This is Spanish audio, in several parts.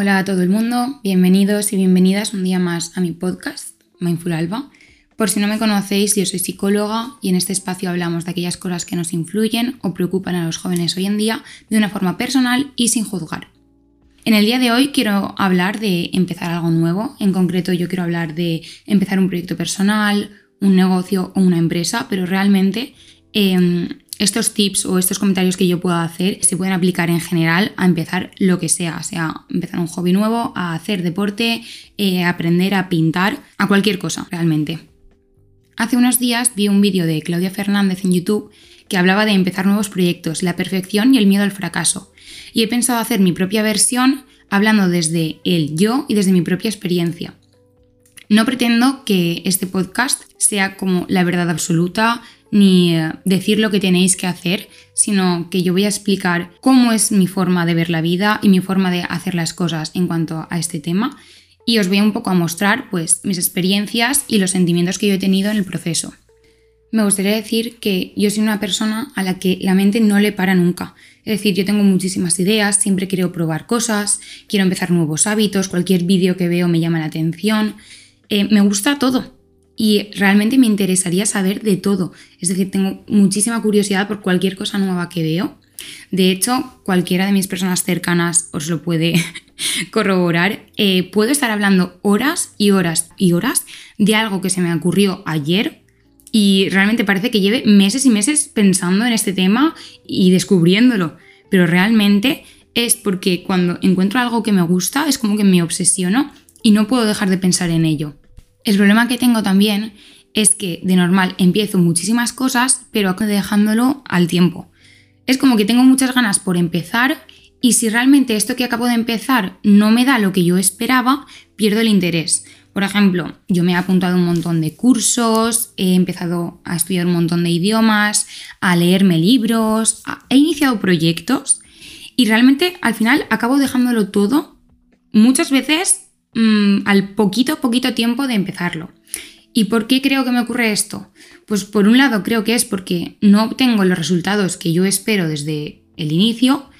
Hola a todo el mundo, bienvenidos y bienvenidas un día más a mi podcast, Mindful Alba. Por si no me conocéis, yo soy psicóloga y en este espacio hablamos de aquellas cosas que nos influyen o preocupan a los jóvenes hoy en día de una forma personal y sin juzgar. En el día de hoy quiero hablar de empezar algo nuevo, en concreto yo quiero hablar de empezar un proyecto personal, un negocio o una empresa, pero realmente em, estos tips o estos comentarios que yo puedo hacer se pueden aplicar en general a empezar lo que sea, sea empezar un hobby nuevo, a hacer deporte, eh, aprender a pintar, a cualquier cosa realmente. Hace unos días vi un vídeo de Claudia Fernández en YouTube que hablaba de empezar nuevos proyectos, la perfección y el miedo al fracaso. Y he pensado hacer mi propia versión hablando desde el yo y desde mi propia experiencia. No pretendo que este podcast sea como la verdad absoluta ni eh, decir lo que tenéis que hacer, sino que yo voy a explicar cómo es mi forma de ver la vida y mi forma de hacer las cosas en cuanto a este tema y os voy un poco a mostrar pues mis experiencias y los sentimientos que yo he tenido en el proceso me gustaría decir que yo soy una persona a la que la mente no le para nunca. Es decir, yo tengo muchísimas ideas, siempre quiero probar cosas, quiero empezar nuevos hábitos, cualquier vídeo que veo me llama la atención. Eh, me gusta todo y realmente me interesaría saber de todo. Es decir, tengo muchísima curiosidad por cualquier cosa nueva que veo. De hecho, cualquiera de mis personas cercanas os lo puede corroborar. Eh, puedo estar hablando horas y horas y horas de algo que se me ocurrió ayer y realmente parece que lleve meses y meses pensando en este tema y descubriéndolo. Pero realmente es porque cuando encuentro algo que me gusta es como que me obsesiono y no puedo dejar de pensar en ello. El problema que tengo también es que de normal empiezo muchísimas cosas, pero dejándolo al tiempo. Es como que tengo muchas ganas por empezar y si realmente esto que acabo de empezar no me da lo que yo esperaba, pierdo el interés. Por ejemplo, yo me he apuntado un montón de cursos, he empezado a estudiar un montón de idiomas, a leerme libros, he iniciado proyectos y realmente al final acabo dejándolo todo muchas veces mm, al poquito, poquito tiempo de empezarlo. ¿Y por qué creo que me ocurre esto? Pues por un lado creo que es porque no obtengo los resultados que yo espero desde el inicio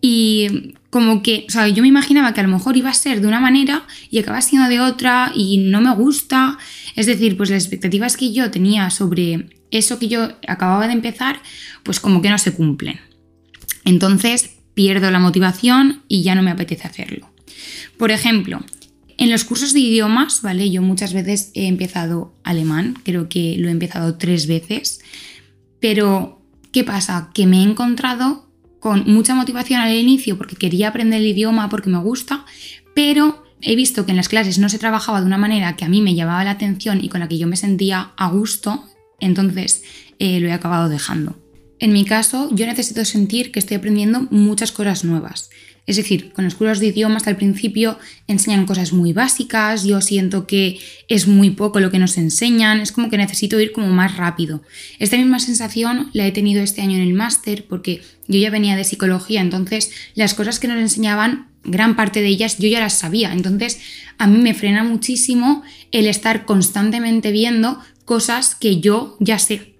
y como que, o sea, yo me imaginaba que a lo mejor iba a ser de una manera y acaba siendo de otra y no me gusta. Es decir, pues las expectativas que yo tenía sobre eso que yo acababa de empezar, pues como que no se cumplen. Entonces pierdo la motivación y ya no me apetece hacerlo. Por ejemplo, en los cursos de idiomas, ¿vale? Yo muchas veces he empezado alemán, creo que lo he empezado tres veces, pero ¿qué pasa? Que me he encontrado con mucha motivación al inicio porque quería aprender el idioma, porque me gusta, pero he visto que en las clases no se trabajaba de una manera que a mí me llamaba la atención y con la que yo me sentía a gusto, entonces eh, lo he acabado dejando. En mi caso, yo necesito sentir que estoy aprendiendo muchas cosas nuevas. Es decir, con los cursos de idiomas al principio enseñan cosas muy básicas, yo siento que es muy poco lo que nos enseñan, es como que necesito ir como más rápido. Esta misma sensación la he tenido este año en el máster porque yo ya venía de psicología, entonces las cosas que nos enseñaban, gran parte de ellas yo ya las sabía, entonces a mí me frena muchísimo el estar constantemente viendo cosas que yo ya sé.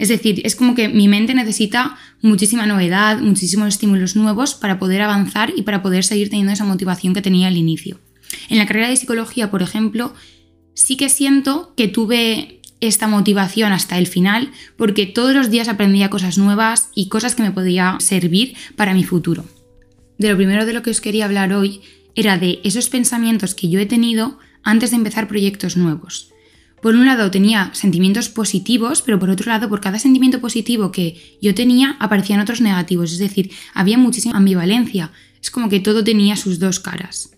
Es decir, es como que mi mente necesita muchísima novedad, muchísimos estímulos nuevos para poder avanzar y para poder seguir teniendo esa motivación que tenía al inicio. En la carrera de psicología, por ejemplo, sí que siento que tuve esta motivación hasta el final porque todos los días aprendía cosas nuevas y cosas que me podían servir para mi futuro. De lo primero de lo que os quería hablar hoy era de esos pensamientos que yo he tenido antes de empezar proyectos nuevos por un lado tenía sentimientos positivos, pero por otro lado, por cada sentimiento positivo que yo tenía, aparecían otros negativos. Es decir, había muchísima ambivalencia. Es como que todo tenía sus dos caras.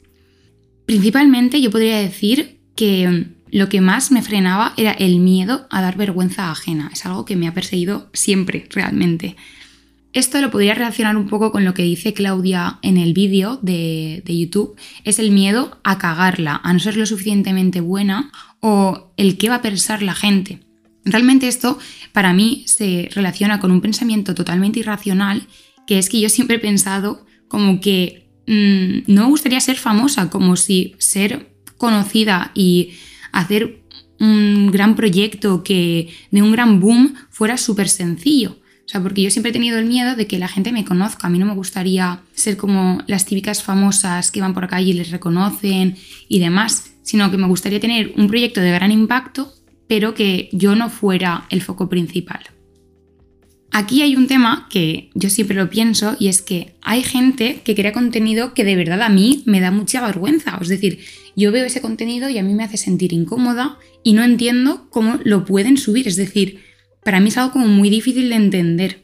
Principalmente yo podría decir que lo que más me frenaba era el miedo a dar vergüenza ajena. Es algo que me ha perseguido siempre, realmente. Esto lo podría relacionar un poco con lo que dice Claudia en el vídeo de, de, YouTube, es el miedo a cagarla, a no ser lo suficientemente buena o el qué va a pensar la gente. Realmente esto para mí se relaciona con un pensamiento totalmente irracional, que es que yo siempre he pensado como que mm, no me gustaría ser famosa, como si ser conocida y hacer un gran proyecto que de un gran boom fuera súper sencillo O sea, porque yo siempre he tenido el miedo de que la gente me conozca. A mí no me gustaría ser como las típicas famosas que van por calle y les reconocen y demás, sino que me gustaría tener un proyecto de gran impacto, pero que yo no fuera el foco principal. Aquí hay un tema que yo siempre lo pienso y es que hay gente que crea contenido que de verdad a mí me da mucha vergüenza. Es decir, yo veo ese contenido y a mí me hace sentir incómoda y no entiendo cómo lo pueden subir. Es decir, para mí es algo como muy difícil de entender.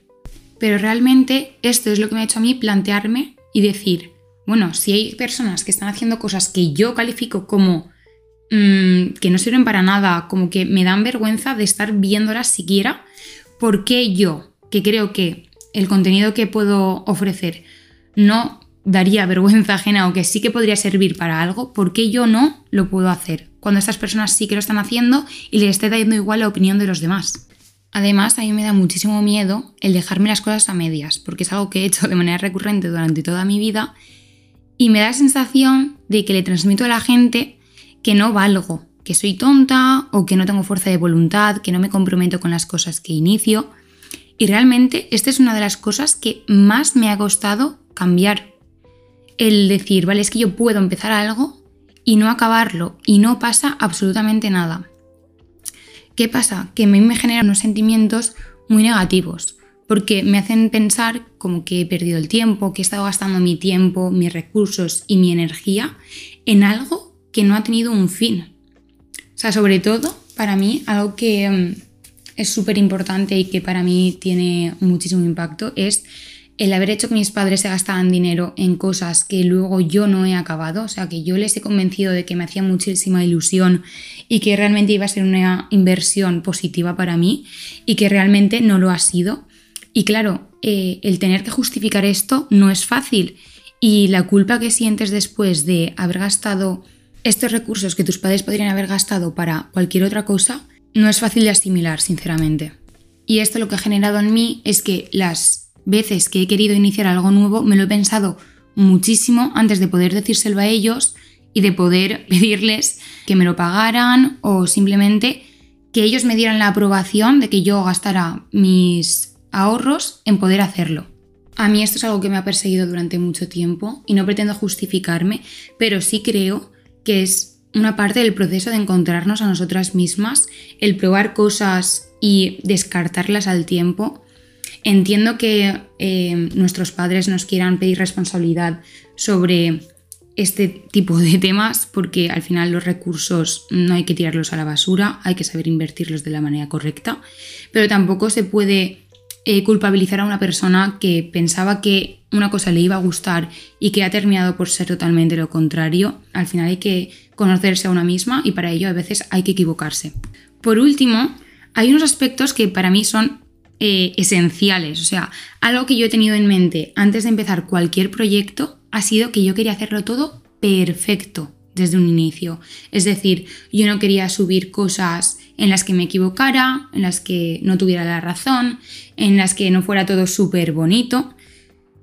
Pero realmente esto es lo que me ha hecho a mí plantearme y decir, bueno, si hay personas que están haciendo cosas que yo califico como mm, que no sirven para nada, como que me dan vergüenza de estar viéndolas siquiera, ¿por qué yo, que creo que el contenido que puedo ofrecer no daría vergüenza ajena o que sí que podría servir para algo, ¿por qué yo no lo puedo hacer? Cuando estas personas sí que lo están haciendo y les esté dando igual la opinión de los demás. Además, a mí me da muchísimo miedo el dejarme las cosas a medias, porque es algo que he hecho de manera recurrente durante toda mi vida y me da la sensación de que le transmito a la gente que no valgo, que soy tonta o que no tengo fuerza de voluntad, que no me comprometo con las cosas que inicio y realmente esta es una de las cosas que más me ha costado cambiar. El decir, vale, es que yo puedo empezar algo y no acabarlo y no pasa absolutamente nada. ¿Qué pasa? Que a mí me generan unos sentimientos muy negativos porque me hacen pensar como que he perdido el tiempo, que he estado gastando mi tiempo, mis recursos y mi energía en algo que no ha tenido un fin. O sea, sobre todo para mí, algo que mm, es súper importante y que para mí tiene muchísimo impacto es el haber hecho que mis padres se gastaran dinero en cosas que luego yo no he acabado, o sea, que yo les he convencido de que me hacía muchísima ilusión y que realmente iba a ser una inversión positiva para mí y que realmente no lo ha sido. Y claro, eh, el tener que justificar esto no es fácil y la culpa que sientes después de haber gastado estos recursos que tus padres podrían haber gastado para cualquier otra cosa, no es fácil de asimilar, sinceramente. Y esto lo que ha generado en mí es que las veces que he querido iniciar algo nuevo me lo he pensado muchísimo antes de poder decírselo a ellos y de poder pedirles que me lo pagaran o simplemente que ellos me dieran la aprobación de que yo gastara mis ahorros en poder hacerlo. A mí esto es algo que me ha perseguido durante mucho tiempo y no pretendo justificarme, pero sí creo que es una parte del proceso de encontrarnos a nosotras mismas, el probar cosas y descartarlas al tiempo. Entiendo que eh, nuestros padres nos quieran pedir responsabilidad sobre este tipo de temas porque al final los recursos no hay que tirarlos a la basura, hay que saber invertirlos de la manera correcta, pero tampoco se puede eh, culpabilizar a una persona que pensaba que una cosa le iba a gustar y que ha terminado por ser totalmente lo contrario. Al final hay que conocerse a una misma y para ello a veces hay que equivocarse. Por último, hay unos aspectos que para mí son eh, esenciales. O sea, algo que yo he tenido en mente antes de empezar cualquier proyecto ha sido que yo quería hacerlo todo perfecto desde un inicio. Es decir, yo no quería subir cosas en las que me equivocara, en las que no tuviera la razón, en las que no fuera todo súper bonito.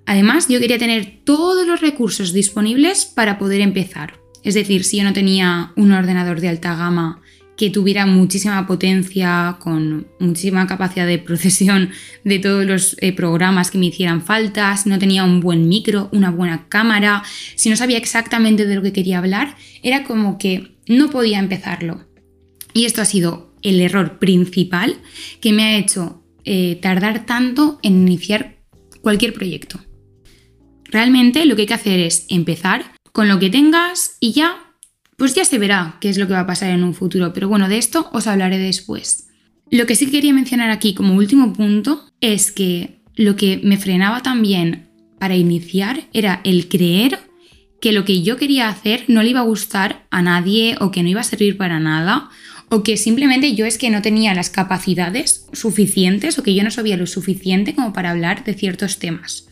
Además, yo quería tener todos los recursos disponibles para poder empezar. Es decir, si yo no tenía un ordenador de alta gama que tuviera muchísima potencia, con muchísima capacidad de procesión de todos los eh, programas que me hicieran falta, si no tenía un buen micro, una buena cámara, si no sabía exactamente de lo que quería hablar, era como que no podía empezarlo. Y esto ha sido el error principal que me ha hecho eh, tardar tanto en iniciar cualquier proyecto. Realmente lo que hay que hacer es empezar con lo que tengas y ya pues ya se verá qué es lo que va a pasar en un futuro, pero bueno, de esto os hablaré después. Lo que sí quería mencionar aquí como último punto es que lo que me frenaba también para iniciar era el creer que lo que yo quería hacer no le iba a gustar a nadie o que no iba a servir para nada o que simplemente yo es que no tenía las capacidades suficientes o que yo no sabía lo suficiente como para hablar de ciertos temas.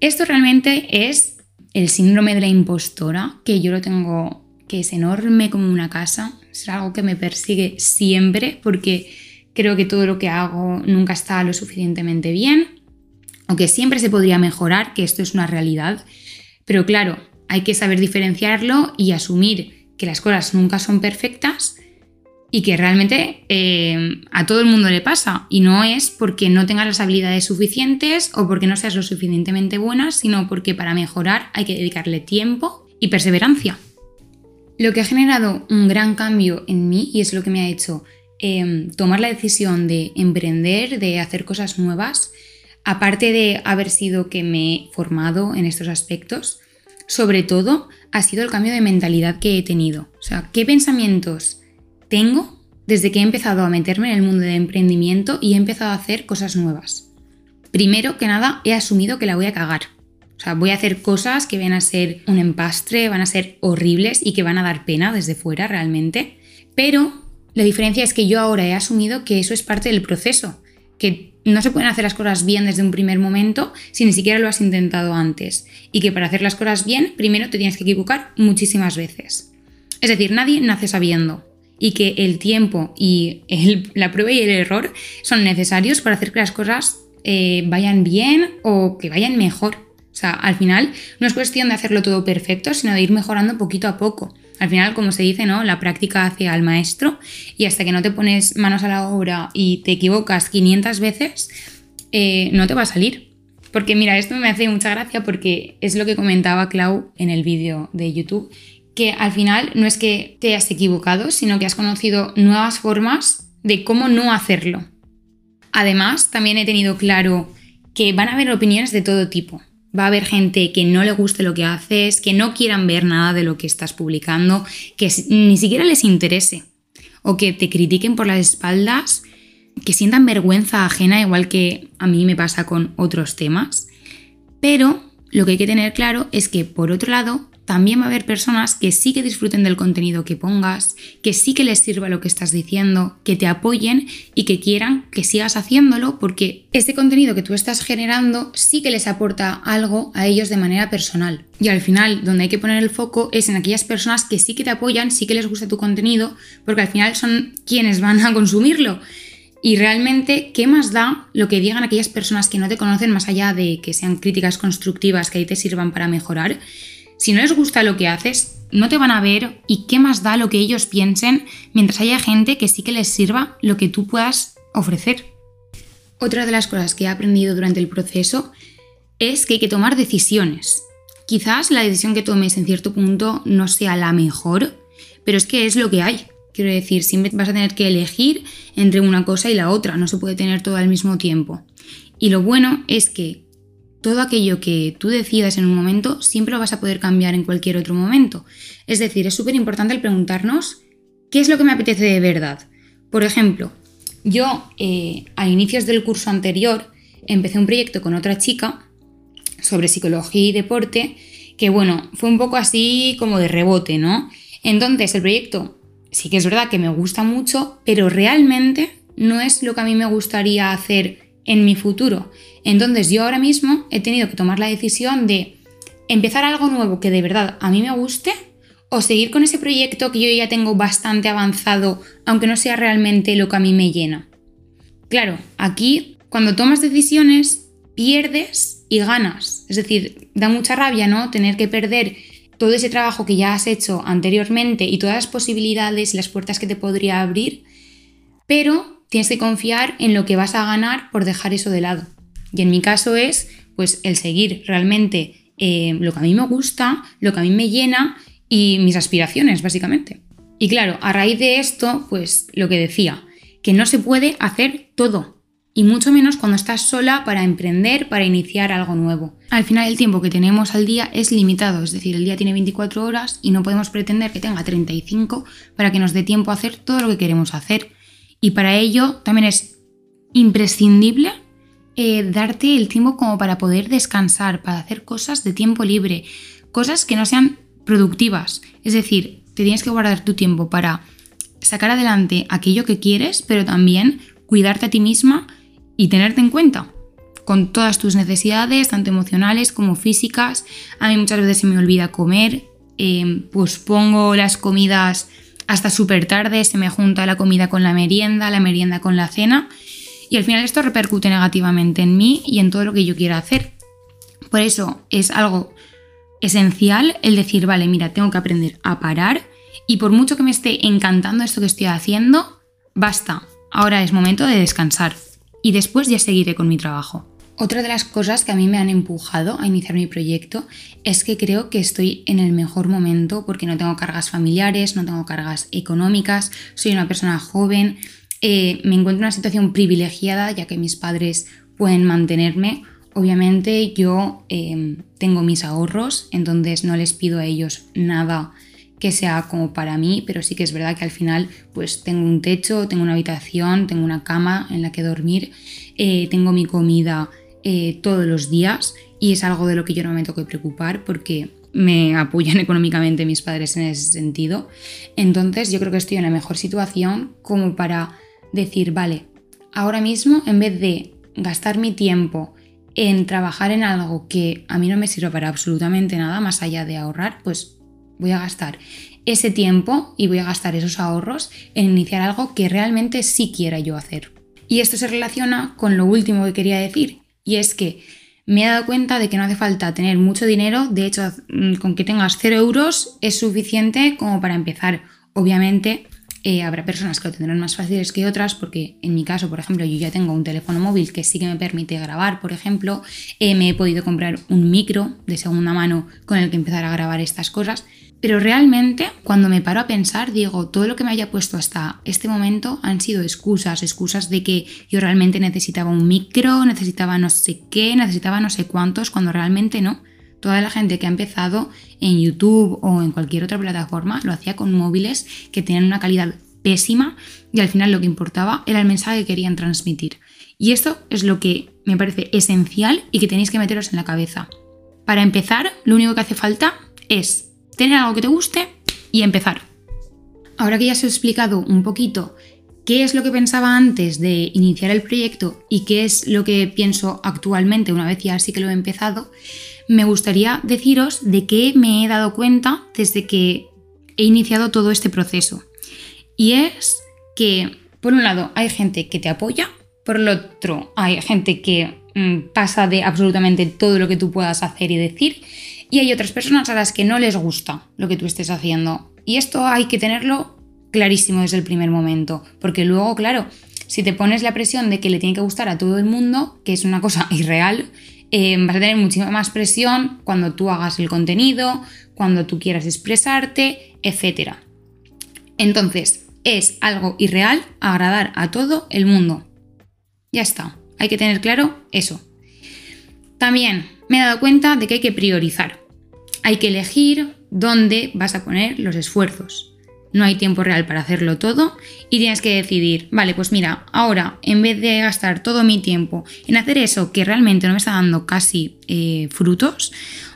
Esto realmente es el síndrome de la impostora, que yo lo tengo que es enorme como una casa. Es algo que me persigue siempre porque creo que todo lo que hago nunca está lo suficientemente bien o que siempre se podría mejorar, que esto es una realidad. Pero claro, hay que saber diferenciarlo y asumir que las cosas nunca son perfectas, y que realmente eh, a todo el mundo le pasa. Y no es porque no tengas las habilidades suficientes o porque no seas lo suficientemente buena, sino porque para mejorar hay que dedicarle tiempo y perseverancia. Lo que ha generado un gran cambio en mí y es lo que me ha hecho em, tomar la decisión de emprender, de hacer cosas nuevas, aparte de haber sido que me he formado en estos aspectos, sobre todo ha sido el cambio de mentalidad que he tenido. O sea, ¿qué pensamientos tengo desde que he empezado a meterme en el mundo del emprendimiento y he empezado a hacer cosas nuevas. Primero que nada, he asumido que la voy a cagar. O sea, voy a hacer cosas que van a ser un empastre, van a ser horribles y que van a dar pena desde fuera realmente. Pero la diferencia es que yo ahora he asumido que eso es parte del proceso, que no se pueden hacer las cosas bien desde un primer momento si ni siquiera lo has intentado antes. Y que para hacer las cosas bien, primero te tienes que equivocar muchísimas veces. Es decir, nadie nace sabiendo y que el tiempo y la prueba y el error son necesarios para hacer que las cosas eh, vayan bien o que vayan mejor. O sea, al final no es cuestión de hacerlo todo perfecto, sino de ir mejorando poquito a poco. Al final, como se dice, ¿no? La práctica hace al maestro y hasta que no te pones manos a la obra y te equivocas 500 veces, eh, no te va a salir. Porque mira, esto me hace mucha gracia porque es lo que comentaba Clau en el vídeo de YouTube que al final no es que te hayas equivocado, sino que has conocido nuevas formas de cómo no hacerlo. Además, también he tenido claro que van a haber opiniones de todo tipo. Va a haber gente que no le guste lo que haces, que no quieran ver nada de lo que estás publicando, que ni siquiera les interese, o que te critiquen por las espaldas, que sientan vergüenza ajena, igual que a mí me pasa con otros temas. Pero lo que hay que tener claro es que, por otro lado, también va a haber personas que sí que disfruten del contenido que pongas, que sí que les sirva lo que estás diciendo, que te apoyen y que quieran que sigas haciéndolo porque este contenido que tú estás generando sí que les aporta algo a ellos de manera personal. Y al final, donde hay que poner el foco es en aquellas personas que sí que te apoyan, sí que les gusta tu contenido, porque al final son quienes van a consumirlo. Y realmente, ¿qué más da lo que digan aquellas personas que no te conocen más allá de que sean críticas constructivas que ahí te sirvan para mejorar? Si no les gusta lo que haces, no te van a ver y qué más da lo que ellos piensen mientras haya gente que sí que les sirva lo que tú puedas ofrecer. Otra de las cosas que he aprendido durante el proceso es que hay que tomar decisiones. Quizás la decisión que tomes en cierto punto no sea la mejor, pero es que es lo que hay. Quiero decir, siempre vas a tener que elegir entre una cosa y la otra, no se puede tener todo al mismo tiempo. Y lo bueno es que todo aquello que tú decidas en un momento siempre lo vas a poder cambiar en cualquier otro momento. Es decir, es súper importante el preguntarnos qué es lo que me apetece de verdad. Por ejemplo, yo eh, a inicios del curso anterior empecé un proyecto con otra chica sobre psicología y deporte que bueno, fue un poco así como de rebote, ¿no? Entonces el proyecto sí que es verdad que me gusta mucho, pero realmente no es lo que a mí me gustaría hacer en mi futuro. Entonces yo ahora mismo he tenido que tomar la decisión de empezar algo nuevo que de verdad a mí me guste o seguir con ese proyecto que yo ya tengo bastante avanzado, aunque no sea realmente lo que a mí me llena. Claro, aquí cuando tomas decisiones pierdes y ganas. Es decir, da mucha rabia, ¿no? Tener que perder todo ese trabajo que ya has hecho anteriormente y todas las posibilidades y las puertas que te podría abrir, pero tienes que confiar en lo que vas a ganar por dejar eso de lado. Y en mi caso es pues el seguir realmente eh, lo que a mí me gusta, lo que a mí me llena y mis aspiraciones, básicamente. Y claro, a raíz de esto, pues lo que decía, que no se puede hacer todo, y mucho menos cuando estás sola para emprender, para iniciar algo nuevo. Al final el tiempo que tenemos al día es limitado, es decir, el día tiene 24 horas y no podemos pretender que tenga 35 para que nos dé tiempo a hacer todo lo que queremos hacer. Y para ello también es imprescindible eh, darte el tiempo como para poder descansar, para hacer cosas de tiempo libre, cosas que no sean productivas. Es decir, te tienes que guardar tu tiempo para sacar adelante aquello que quieres, pero también cuidarte a ti misma y tenerte en cuenta con todas tus necesidades, tanto emocionales como físicas. A mí muchas veces se me olvida comer, eh, pues pongo las comidas hasta súper tarde, se me junta la comida con la merienda, la merienda con la cena y al final esto repercute negativamente en mí y en todo lo que yo quiera hacer. Por eso es algo esencial el decir, vale, mira, tengo que aprender a parar Y por mucho que me esté encantando esto que estoy haciendo, basta, ahora es momento de descansar y después ya seguiré con mi trabajo. Otra de las cosas que a mí me han empujado a iniciar mi proyecto es que creo que estoy en el mejor momento porque no tengo cargas familiares, no tengo cargas económicas, soy una persona joven, eh, me encuentro en una situación privilegiada ya que mis padres pueden mantenerme. Obviamente yo em, tengo mis ahorros, entonces no les pido a ellos nada que sea como para mí, pero sí que es verdad que al final pues tengo un techo, tengo una habitación, tengo una cama en la que dormir, eh, tengo mi comida eh, todos los días y es algo de lo que yo no me tengo que preocupar porque me apoyan económicamente mis padres en ese sentido. Entonces yo creo que estoy en la mejor situación como para decir, vale, ahora mismo en vez de gastar mi tiempo en trabajar en algo que a mí no me sirve para absolutamente nada más allá de ahorrar, pues voy a gastar ese tiempo y voy a gastar esos ahorros en iniciar algo que realmente sí quiera yo hacer. Y esto se relaciona con lo último que quería decir, y es que me he dado cuenta de que no hace falta tener mucho dinero, de hecho, mm, con que tengas 0 euros es suficiente como para empezar. Obviamente, eh, habrá personas que lo tendrán más fáciles que otras, porque en mi caso, por ejemplo, yo ya tengo un teléfono móvil que sí que me permite grabar, por ejemplo, eh, me he podido comprar un micro de segunda mano con el que empezar a grabar estas cosas. Pero realmente, cuando me paro a pensar, digo, todo lo que me haya puesto hasta este momento han sido excusas, excusas de que yo realmente necesitaba un micro, necesitaba no sé qué, necesitaba no sé cuántos, cuando realmente no. Toda la gente que ha empezado en YouTube o en cualquier otra plataforma lo hacía con móviles que tenían una calidad pésima y al final lo que importaba era el mensaje que querían transmitir. Y esto es lo que me parece esencial y que tenéis que meteros en la cabeza. Para empezar, lo único que hace falta es tener algo que te guste y empezar. Ahora que ya os he explicado un poquito qué es lo que pensaba antes de iniciar el proyecto y qué es lo que pienso actualmente una vez ya sí que lo he empezado, me gustaría deciros de qué me he dado cuenta desde que he iniciado todo este proceso. Y es que, por un lado, hay gente que te apoya, por el otro, hay gente que mm, pasa de absolutamente todo lo que tú puedas hacer y decir, y hay otras personas a las que no les gusta lo que tú estés haciendo. Y esto hay que tenerlo clarísimo desde el primer momento, porque luego, claro, si te pones la presión de que le tiene que gustar a todo el mundo, que es una cosa irreal, eh, vas a tener muchísima más presión cuando tú hagas el contenido, cuando tú quieras expresarte, etc. Entonces, es algo irreal agradar a todo el mundo. Ya está, hay que tener claro eso. También me he dado cuenta de que hay que priorizar. Hay que elegir dónde vas a poner los esfuerzos. No hay tiempo real para hacerlo todo y tienes que decidir, vale, pues mira, ahora en vez de gastar todo mi tiempo en hacer eso que realmente no me está dando casi eh, frutos,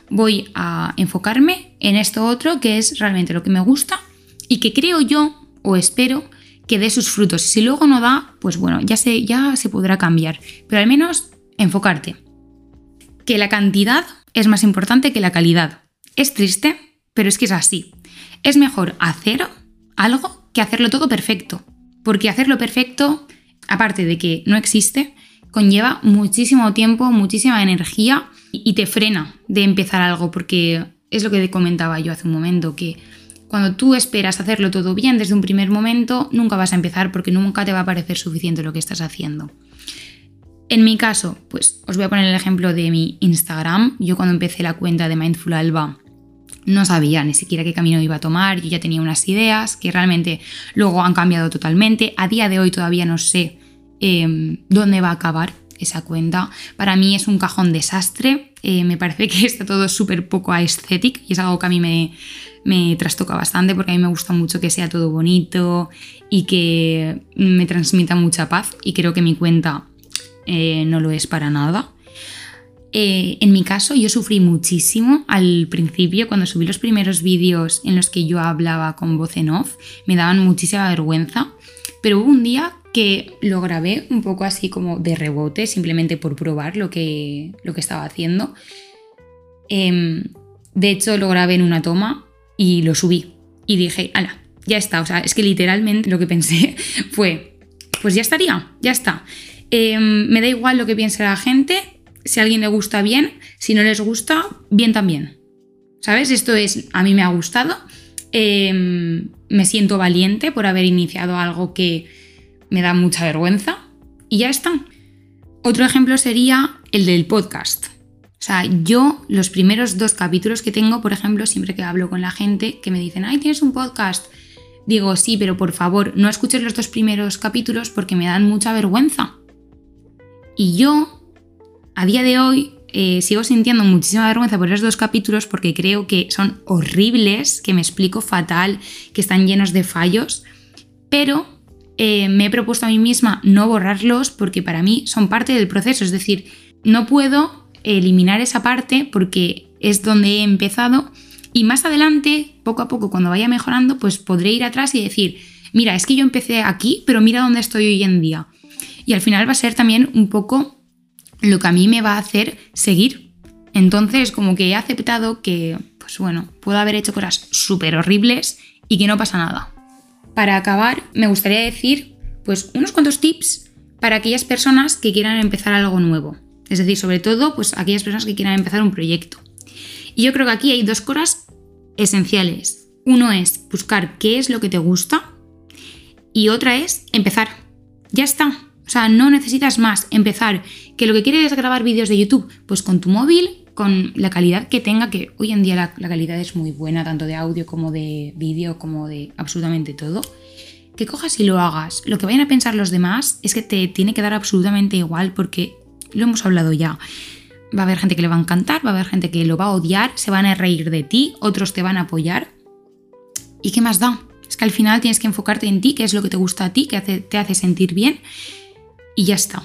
voy a enfocarme en esto otro que es realmente lo que me gusta y que creo yo o espero que dé sus frutos. Si luego no da, pues bueno, ya se, ya se podrá cambiar. Pero al menos enfocarte que la cantidad es más importante que la calidad. Es triste, pero es que es así. Es mejor hacer algo que hacerlo todo perfecto. Porque hacerlo perfecto, aparte de que no existe, conlleva muchísimo tiempo, muchísima energía y te frena de empezar algo. Porque es lo que te comentaba yo hace un momento, que cuando tú esperas hacerlo todo bien desde un primer momento, nunca vas a empezar porque nunca te va a parecer suficiente lo que estás haciendo. En mi caso, pues os voy a poner el ejemplo de mi Instagram. Yo cuando empecé la cuenta de Mindful Alba no sabía ni siquiera qué camino iba a tomar, yo ya tenía unas ideas que realmente luego han cambiado totalmente. A día de hoy todavía no sé em, dónde va a acabar esa cuenta. Para mí es un cajón desastre, eh, me parece que está todo súper poco aesthetic y es algo que a mí me, me trastoca bastante porque a mí me gusta mucho que sea todo bonito y que me transmita mucha paz y creo que mi cuenta eh, no lo es para nada. Eh, en mi caso, yo sufrí muchísimo al principio, cuando subí los primeros vídeos en los que yo hablaba con voz en off, me daban muchísima vergüenza, pero hubo un día que lo grabé un poco así como de rebote, simplemente por probar lo que, lo que estaba haciendo. Em, de hecho, lo grabé en una toma y lo subí. Y dije, ala, ya está. O sea, es que literalmente lo que pensé fue, pues ya estaría, ya está. Em, me da igual lo que piense la gente, si a alguien le gusta bien, si no les gusta, bien también. ¿Sabes? Esto es, a mí me ha gustado, em, me siento valiente por haber iniciado algo que me da mucha vergüenza y ya está. Otro ejemplo sería el del podcast. O sea, yo los primeros dos capítulos que tengo, por ejemplo, siempre que hablo con la gente que me dicen, ay, tienes un podcast, digo, sí, pero por favor, no escuches los dos primeros capítulos porque me dan mucha vergüenza. Y yo, a día de hoy, eh, sigo sintiendo muchísima vergüenza por esos dos capítulos porque creo que son horribles, que me explico fatal, que están llenos de fallos, pero eh, me he propuesto a mí misma no borrarlos porque para mí son parte del proceso, es decir, no puedo eliminar esa parte porque es donde he empezado y más adelante, poco a poco, cuando vaya mejorando, pues podré ir atrás y decir, mira, es que yo empecé aquí, pero mira dónde estoy hoy en día. Y al final va a ser también un poco lo que a mí me va a hacer seguir. Entonces, como que he aceptado que, pues bueno, puedo haber hecho cosas súper horribles y que no pasa nada. Para acabar, me gustaría decir, pues, unos cuantos tips para aquellas personas que quieran empezar algo nuevo. Es decir, sobre todo, pues, aquellas personas que quieran empezar un proyecto. Y yo creo que aquí hay dos cosas esenciales. Uno es buscar qué es lo que te gusta y otra es empezar. Ya está. O sea, no necesitas más. Empezar. Que lo que quieres es grabar vídeos de YouTube, pues con tu móvil, con la calidad que tenga, que hoy en día la, calidad es muy buena, tanto de audio como de vídeo, como de absolutamente todo. Que cojas y lo hagas. Lo que vayan a pensar los demás es que te tiene que dar absolutamente igual porque lo hemos hablado ya. Va a haber gente que le va a encantar, va a haber gente que lo va a odiar, se van a reír de ti, otros te van a apoyar. ¿Y qué más da? Es que al final tienes que enfocarte en ti, qué es lo que te gusta a ti, que te hace sentir bien y ya está.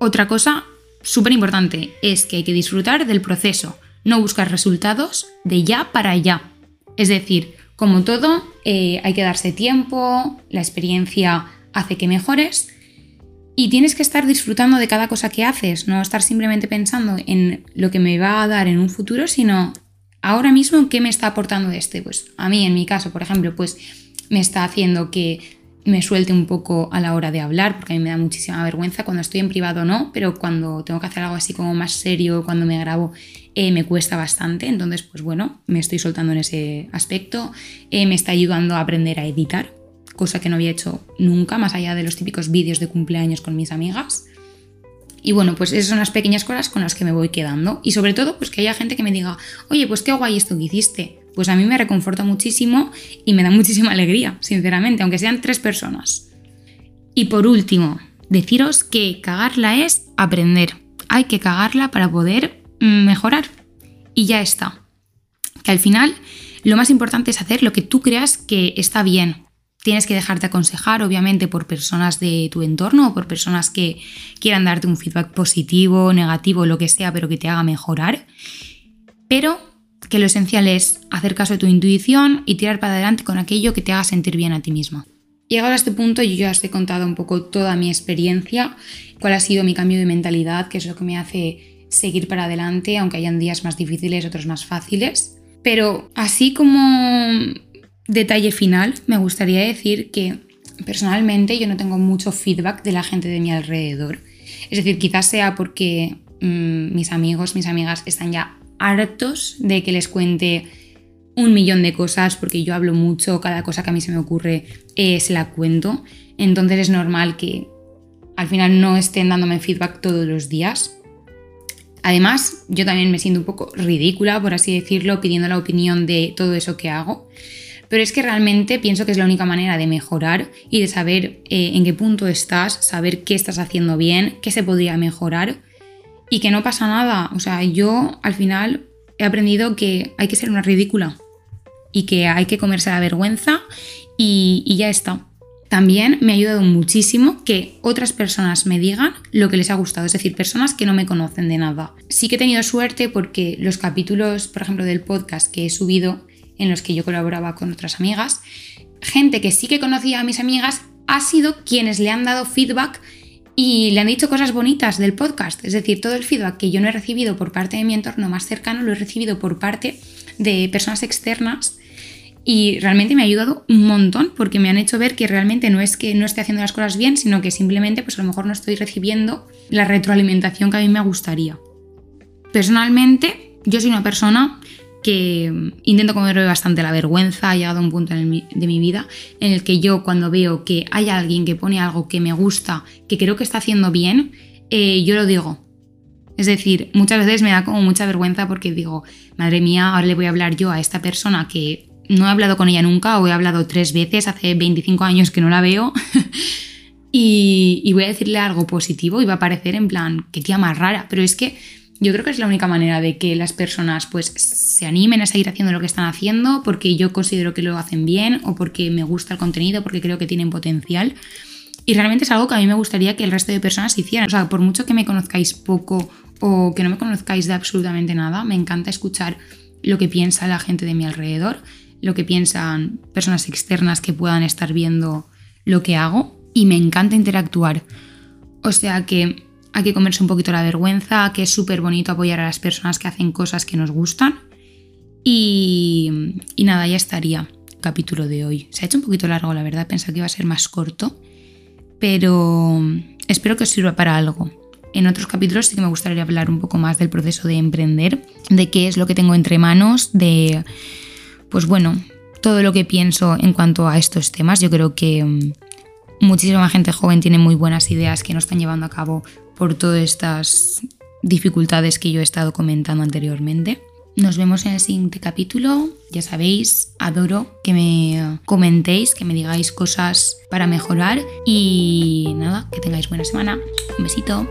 Otra cosa súper importante es que hay que disfrutar del proceso, no buscar resultados de ya para ya. Es decir, como todo, eh, hay que darse tiempo, la experiencia hace que mejores y tienes que estar disfrutando de cada cosa que haces, no estar simplemente pensando en lo que me va a dar en un futuro, sino ahora mismo qué me está aportando este. Pues a mí, en mi caso, por ejemplo, pues me está haciendo que me suelte un poco a la hora de hablar, porque a mí me da muchísima vergüenza cuando estoy en privado no, pero cuando tengo que hacer algo así como más serio, cuando me grabo, eh, me cuesta bastante. Entonces, pues bueno, me estoy soltando en ese aspecto. Eh, me está ayudando a aprender a editar, cosa que no había hecho nunca, más allá de los típicos vídeos de cumpleaños con mis amigas. Y bueno, pues esas son las pequeñas cosas con las que me voy quedando. Y sobre todo, pues que haya gente que me diga, oye, pues qué guay esto que hiciste. Pues a mí me reconforta muchísimo y me da muchísima alegría, sinceramente, aunque sean tres personas. Y por último, deciros que cagarla es aprender. Hay que cagarla para poder mejorar. Y ya está. Que al final lo más importante es hacer lo que tú creas que está bien, Tienes que dejarte aconsejar, obviamente, por personas de tu entorno o por personas que quieran darte un feedback positivo, negativo, lo que sea, pero que te haga mejorar. Pero que lo esencial es hacer caso de tu intuición y tirar para adelante con aquello que te haga sentir bien a ti misma. Llegado a este punto, yo ya os he contado un poco toda mi experiencia, cuál ha sido mi cambio de mentalidad, qué es lo que me hace seguir para adelante, aunque hayan días más difíciles, otros más fáciles. Pero así como detalle final, me gustaría decir que personalmente yo no tengo mucho feedback de la gente de mi alrededor. Es decir, quizás sea porque mm, mis amigos, mis amigas están ya hartos de que les cuente un millón de cosas porque yo hablo mucho, cada cosa que a mí se me ocurre eh, se la cuento. Entonces es normal que al final no estén dándome feedback todos los días. Además, yo también me siento un poco ridícula, por así decirlo, pidiendo la opinión de todo eso que hago pero es que realmente pienso que es la única manera de mejorar y de saber eh, en qué punto estás, saber qué estás haciendo bien, qué se podría mejorar y que no pasa nada. O sea, yo al final he aprendido que hay que ser una ridícula y que hay que comerse la vergüenza y, ya está. También me ha ayudado muchísimo que otras personas me digan lo que les ha gustado, es decir, personas que no me conocen de nada. Sí que he tenido suerte porque los capítulos, por ejemplo, del podcast que he subido en los que yo colaboraba con otras amigas, gente que sí que conocía a mis amigas ha sido quienes le han dado feedback y le han dicho cosas bonitas del podcast. Es decir, todo el feedback que yo no he recibido por parte de mi entorno más cercano lo he recibido por parte de personas externas y realmente me ha ayudado un montón porque me han hecho ver que realmente no es que no esté haciendo las cosas bien, sino que simplemente pues a lo mejor no estoy recibiendo la retroalimentación que a mí me gustaría. Personalmente, yo soy una persona que intento comerme bastante la vergüenza, ha llegado a un punto de mi vida en el que yo cuando veo que hay alguien que pone algo que me gusta, que creo que está haciendo bien, eh, yo lo digo. Es decir, muchas veces me da como mucha vergüenza porque digo, madre mía, ahora le voy a hablar yo a esta persona que no he hablado con ella nunca o he hablado tres veces, hace 25 años que no la veo. y, y voy a decirle algo positivo y va a parecer en plan, qué tía más rara. Pero es que yo creo que es la única manera de que las personas pues se animen a seguir haciendo lo que están haciendo porque yo considero que lo hacen bien o porque me gusta el contenido, porque creo que tienen potencial. Y realmente es algo que a mí me gustaría que el resto de personas hicieran. O sea, por mucho que me conozcáis poco o que no me conozcáis de absolutamente nada, me encanta escuchar lo que piensa la gente de mi alrededor, lo que piensan personas externas que puedan estar viendo lo que hago y me encanta interactuar. O sea que hay que comerse un poquito la vergüenza, que es súper bonito apoyar a las personas que hacen cosas que nos gustan. Y, nada, ya estaría el capítulo de hoy. Se ha hecho un poquito largo, la verdad, pensaba que iba a ser más corto, pero espero que os sirva para algo. En otros capítulos sí que me gustaría hablar un poco más del proceso de emprender, de qué es lo que tengo entre manos, de, pues bueno, todo lo que pienso en cuanto a estos temas. Yo creo que muchísima gente joven tiene muy buenas ideas que no están llevando a cabo por todas estas dificultades que yo he estado comentando anteriormente. Nos vemos en el siguiente capítulo. Ya sabéis, adoro que me comentéis, que me digáis cosas para mejorar y nada, que tengáis buena semana. Un besito.